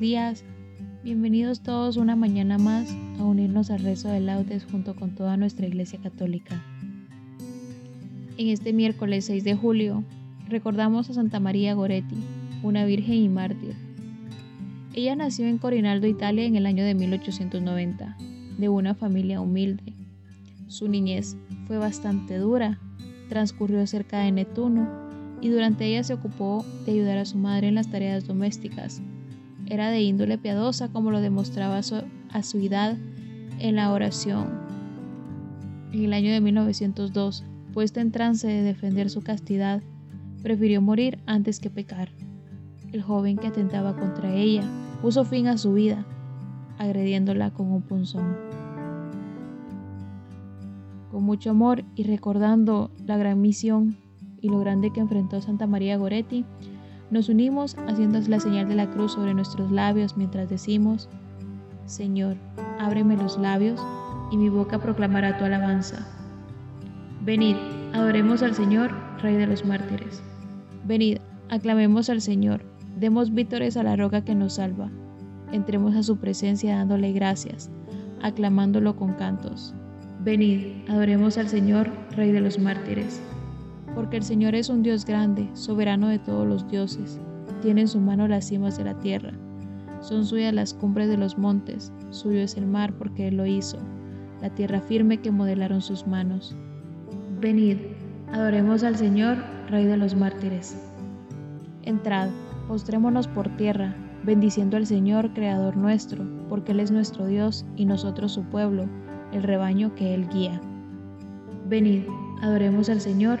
Bienvenidos todos una mañana más a unirnos al rezo de laudes junto con toda nuestra Iglesia Católica. En este miércoles 6 de julio recordamos a Santa María Goretti, una virgen y mártir. Ella nació en Corinaldo, Italia en el año de 1890, de una familia humilde. Su niñez fue bastante dura, transcurrió cerca de Netuno y durante ella se ocupó de ayudar a su madre en las tareas domésticas era de índole piadosa como lo demostraba su edad en la oración. En el año de 1902, puesta en trance de defender su castidad, prefirió morir antes que pecar. El joven que atentaba contra ella puso fin a su vida, agrediéndola con un punzón. Con mucho amor y recordando la gran misión y lo grande que enfrentó Santa María Goretti, nos unimos haciendo la señal de la cruz sobre nuestros labios mientras decimos, Señor, ábreme los labios y mi boca proclamará tu alabanza. Venid, adoremos al Señor, Rey de los mártires. Venid, aclamemos al Señor, demos vítores a la roca que nos salva. Entremos a su presencia dándole gracias, aclamándolo con cantos. Venid, adoremos al Señor, Rey de los mártires porque el Señor es un Dios grande, soberano de todos los dioses. Tiene en su mano las cimas de la tierra. Son suyas las cumbres de los montes, suyo es el mar porque Él lo hizo, la tierra firme que modelaron sus manos. Venid, adoremos al Señor, Rey de los mártires. Entrad, postrémonos por tierra, bendiciendo al Señor, Creador nuestro, porque Él es nuestro Dios y nosotros su pueblo, el rebaño que Él guía. Venid, adoremos al Señor,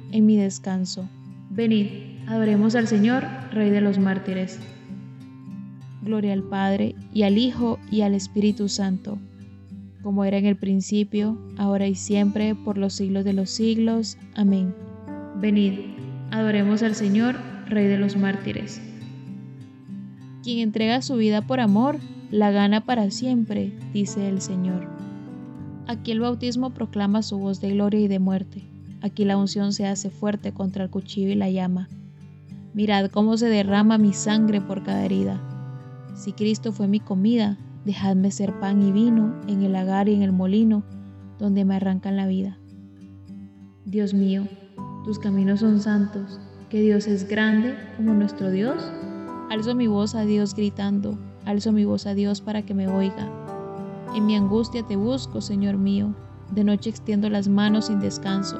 en mi descanso. Venid, adoremos al Señor, Rey de los mártires. Gloria al Padre, y al Hijo, y al Espíritu Santo, como era en el principio, ahora y siempre, por los siglos de los siglos. Amén. Venid, adoremos al Señor, Rey de los mártires. Quien entrega su vida por amor, la gana para siempre, dice el Señor. Aquí el bautismo proclama su voz de gloria y de muerte. Aquí la unción se hace fuerte contra el cuchillo y la llama. Mirad cómo se derrama mi sangre por cada herida. Si Cristo fue mi comida, dejadme ser pan y vino en el lagar y en el molino, donde me arrancan la vida. Dios mío, tus caminos son santos, que Dios es grande como nuestro Dios. Alzo mi voz a Dios gritando, alzo mi voz a Dios para que me oiga. En mi angustia te busco, Señor mío, de noche extiendo las manos sin descanso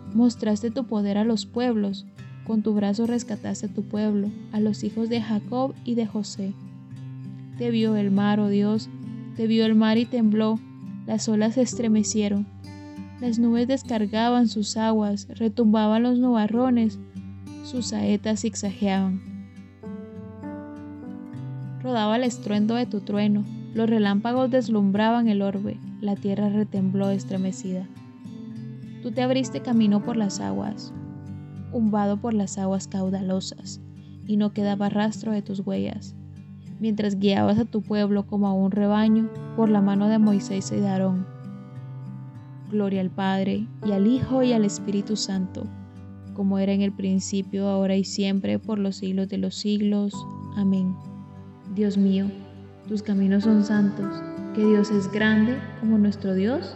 mostraste tu poder a los pueblos, con tu brazo rescataste a tu pueblo, a los hijos de Jacob y de José. Te vio el mar, oh Dios, te vio el mar y tembló, las olas se estremecieron. Las nubes descargaban sus aguas, retumbaban los nubarrones, sus saetas zigzagueaban. Rodaba el estruendo de tu trueno, los relámpagos deslumbraban el orbe, la tierra retembló estremecida. Tú te abriste camino por las aguas, umbado por las aguas caudalosas, y no quedaba rastro de tus huellas mientras guiabas a tu pueblo como a un rebaño por la mano de Moisés y de Aarón. Gloria al Padre, y al Hijo, y al Espíritu Santo, como era en el principio, ahora y siempre, por los siglos de los siglos. Amén. Dios mío, tus caminos son santos, que Dios es grande como nuestro Dios.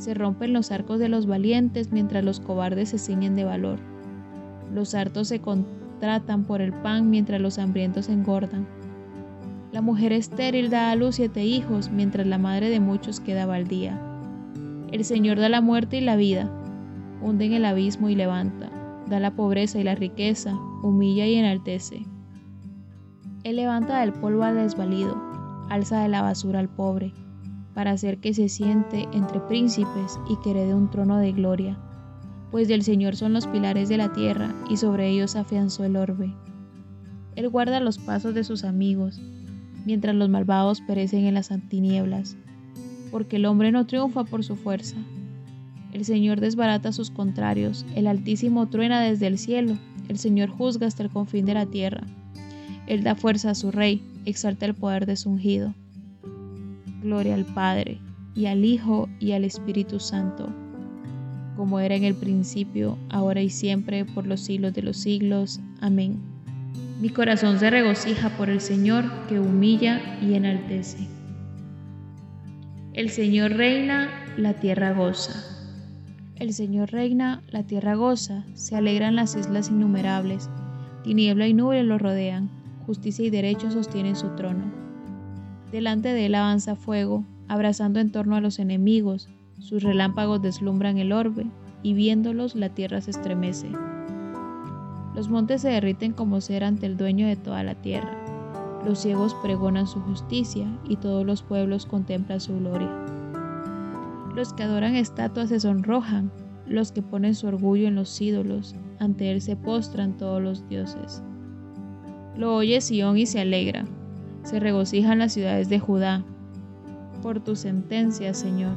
Se rompen los arcos de los valientes mientras los cobardes se ciñen de valor. Los hartos se contratan por el pan mientras los hambrientos engordan. La mujer estéril da a luz siete hijos, mientras la madre de muchos queda baldía. El Señor da la muerte y la vida, hunde en el abismo y levanta, da la pobreza y la riqueza, humilla y enaltece. Él levanta del polvo al desvalido, alza de la basura al pobre, para hacer que se siente entre príncipes y que herede un trono de gloria, pues del Señor son los pilares de la tierra y sobre ellos afianzó el orbe. Él guarda los pasos de sus amigos, mientras los malvados perecen en las tinieblas, porque el hombre no triunfa por su fuerza. El Señor desbarata sus contrarios, el Altísimo truena desde el cielo, el Señor juzga hasta el confín de la tierra. Él da fuerza a su rey, exalta el poder de su ungido. Gloria al Padre, y al Hijo, y al Espíritu Santo, como era en el principio, ahora y siempre, por los siglos de los siglos. Amén. Mi corazón se regocija por el Señor que humilla y enaltece. El Señor reina, la tierra goza. El Señor reina, la tierra goza, se alegran las islas innumerables, tiniebla y nube lo rodean, justicia y derecho sostienen su trono. Delante de él avanza fuego, abrazando en torno a los enemigos, sus relámpagos deslumbran el orbe, y viéndolos la tierra se estremece. Los montes se derriten como cera ante el dueño de toda la tierra. Los ciegos pregonan su justicia y todos los pueblos contemplan su gloria. Los que adoran estatuas se sonrojan, los que ponen su orgullo en los ídolos, ante él se postran todos los dioses. Lo oye Sión y se alegra, se regocijan las ciudades de Judá, por tu sentencia, Señor.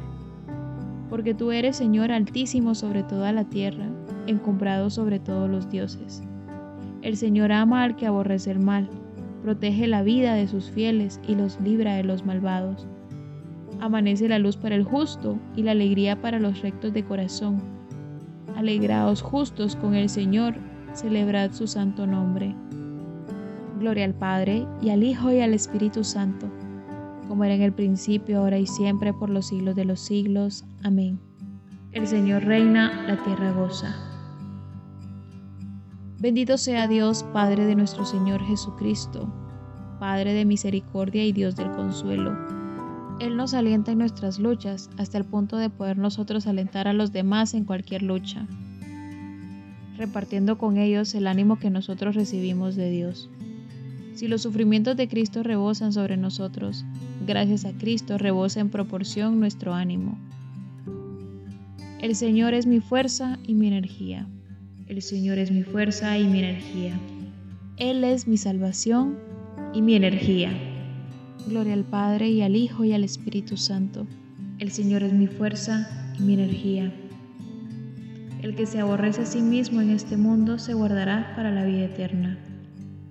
Porque tú eres Señor altísimo sobre toda la tierra encumbrado sobre todos los dioses. El Señor ama al que aborrece el mal, protege la vida de sus fieles y los libra de los malvados. Amanece la luz para el justo y la alegría para los rectos de corazón. Alegraos justos con el Señor, celebrad su santo nombre. Gloria al Padre, y al Hijo, y al Espíritu Santo, como era en el principio, ahora y siempre, por los siglos de los siglos. Amén. El Señor reina, la tierra goza. Bendito sea Dios, Padre de nuestro Señor Jesucristo, Padre de misericordia y Dios del consuelo, Él nos alienta en nuestras luchas hasta el punto de poder nosotros alentar a los demás en cualquier lucha, repartiendo con ellos el ánimo que nosotros recibimos de Dios. Si los sufrimientos de Cristo rebosan sobre nosotros, gracias a Cristo rebosa en proporción nuestro ánimo. El Señor es mi fuerza y mi energía. El Señor es mi fuerza y mi energía. Él es mi salvación y mi energía. Gloria al Padre y al Hijo y al Espíritu Santo. El Señor es mi fuerza y mi energía. El que se aborrece a sí mismo en este mundo se guardará para la vida eterna.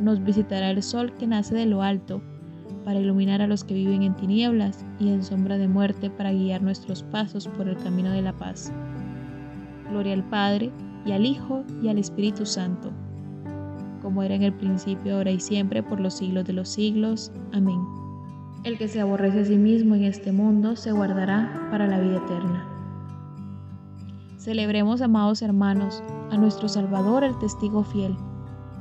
nos visitará el sol que nace de lo alto, para iluminar a los que viven en tinieblas y en sombra de muerte, para guiar nuestros pasos por el camino de la paz. Gloria al Padre, y al Hijo, y al Espíritu Santo como era en el principio, ahora y siempre, por los siglos de los siglos. Amén. El que se aborrece a sí mismo en este mundo se guardará para la vida eterna. Celebremos, amados hermanos, a nuestro Salvador, el testigo fiel,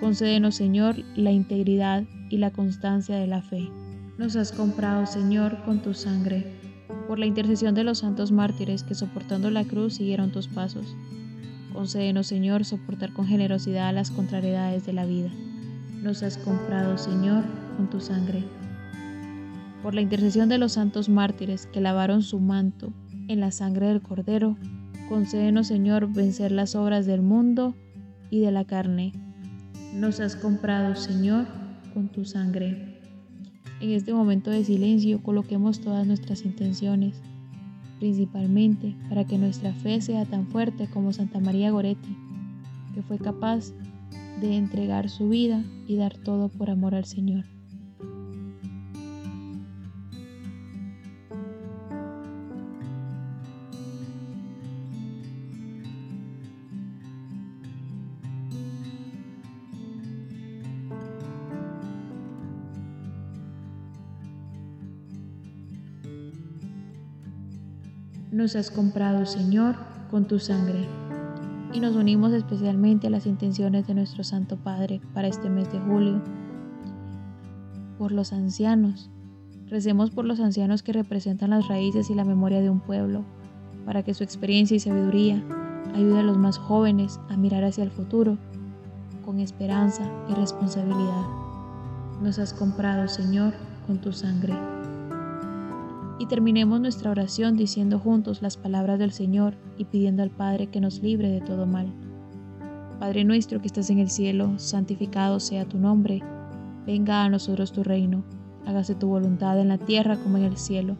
Concédenos, Señor, la integridad y la constancia de la fe. Nos has comprado, Señor, con tu sangre. Por la intercesión de los santos mártires que soportando la cruz siguieron tus pasos Concédenos, Señor, soportar con generosidad las contrariedades de la vida. Nos has comprado, Señor, con tu sangre. Por la intercesión de los santos mártires que lavaron su manto en la sangre del Cordero, concédenos, Señor, vencer las obras del mundo y de la carne. Nos has comprado, Señor, con tu sangre. En este momento de silencio coloquemos todas nuestras intenciones principalmente para que nuestra fe sea tan fuerte como Santa María Goretti, que fue capaz de entregar su vida y dar todo por amor al Señor. Nos has comprado, Señor, con tu sangre. Y nos unimos especialmente a las intenciones de nuestro Santo Padre para este mes de julio. Por los ancianos. Recemos por los ancianos que representan las raíces y la memoria de un pueblo, para que su experiencia y sabiduría ayude a los más jóvenes a mirar hacia el futuro con esperanza y responsabilidad. Nos has comprado, Señor, con tu sangre y terminemos nuestra oración diciendo juntos las palabras del Señor y pidiendo al Padre que nos libre de todo mal. Padre nuestro que estás en el cielo, santificado sea tu nombre, venga a nosotros tu reino, hágase tu voluntad en la tierra como en el cielo.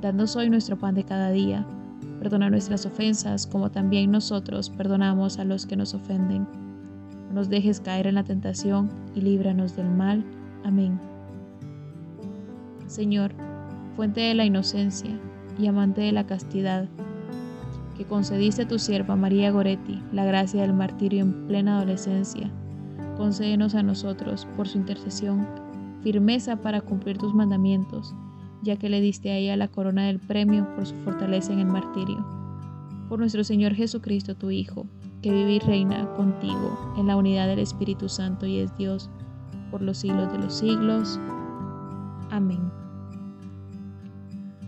Danos hoy nuestro pan de cada día, perdona nuestras ofensas como también nosotros perdonamos a los que nos ofenden. No nos dejes caer en la tentación y líbranos del mal. Amén. Señor, fuente de la inocencia y amante de la castidad, que concediste a tu sierva María Goretti la gracia del martirio en plena adolescencia, concédenos a nosotros, por su intercesión, firmeza para cumplir tus mandamientos, ya que le diste a ella la corona del premio por su fortaleza en el martirio. por nuestro Señor Jesucristo, tu Hijo, que vive y reina contigo en la unidad del Espíritu Santo y es Dios por los siglos de los siglos. Amén.